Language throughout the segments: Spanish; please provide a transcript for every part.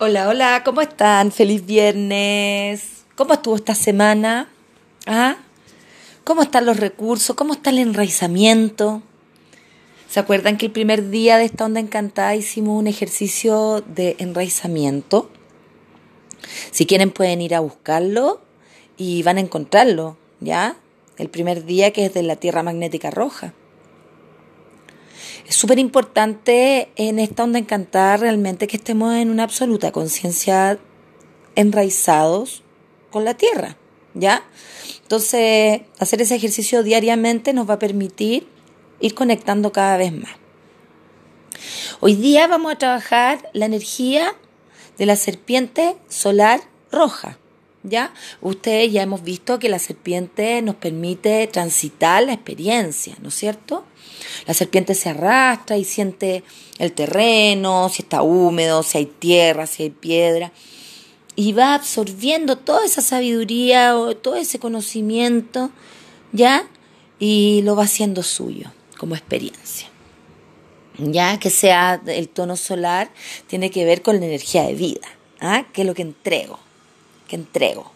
Hola, hola, ¿cómo están? Feliz viernes. ¿Cómo estuvo esta semana? ¿Ah? ¿Cómo están los recursos? ¿Cómo está el enraizamiento? ¿Se acuerdan que el primer día de esta onda encantada hicimos un ejercicio de enraizamiento? Si quieren pueden ir a buscarlo y van a encontrarlo, ¿ya? El primer día que es de la Tierra Magnética Roja. Es súper importante en esta onda encantada realmente que estemos en una absoluta conciencia enraizados con la tierra, ¿ya? Entonces, hacer ese ejercicio diariamente nos va a permitir ir conectando cada vez más. Hoy día vamos a trabajar la energía de la serpiente solar roja. ¿Ya? Ustedes ya hemos visto que la serpiente nos permite transitar la experiencia, ¿no es cierto? La serpiente se arrastra y siente el terreno, si está húmedo, si hay tierra, si hay piedra, y va absorbiendo toda esa sabiduría o todo ese conocimiento, ¿ya? Y lo va haciendo suyo como experiencia. Ya que sea el tono solar, tiene que ver con la energía de vida, ¿ah? que es lo que entrego, que entrego,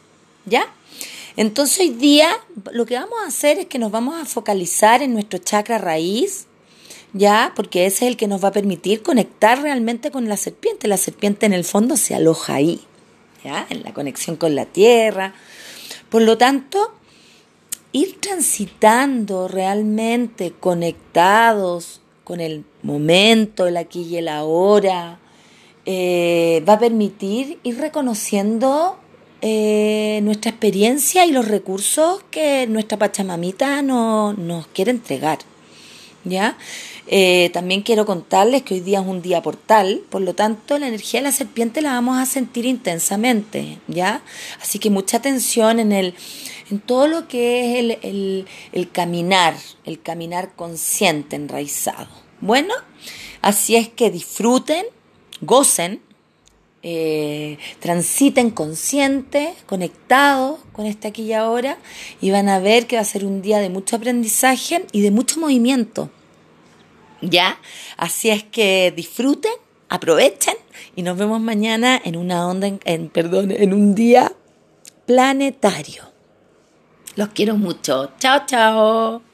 ¿ya? Entonces hoy día lo que vamos a hacer es que nos vamos a focalizar en nuestro chakra raíz, ya, porque ese es el que nos va a permitir conectar realmente con la serpiente. La serpiente en el fondo se aloja ahí, ya, en la conexión con la tierra. Por lo tanto, ir transitando realmente conectados con el momento, el aquí y el ahora, eh, va a permitir ir reconociendo eh, nuestra experiencia y los recursos que nuestra Pachamamita no, nos quiere entregar. ¿Ya? Eh, también quiero contarles que hoy día es un día portal, por lo tanto la energía de la serpiente la vamos a sentir intensamente, ¿ya? Así que mucha atención en el, en todo lo que es el, el, el caminar, el caminar consciente, enraizado. Bueno, así es que disfruten, gocen, eh, transiten conscientes, conectados con esta aquí y ahora, y van a ver que va a ser un día de mucho aprendizaje y de mucho movimiento. ¿Ya? Así es que disfruten, aprovechen y nos vemos mañana en una onda, en, perdón, en un día planetario. Los quiero mucho. Chao, chao.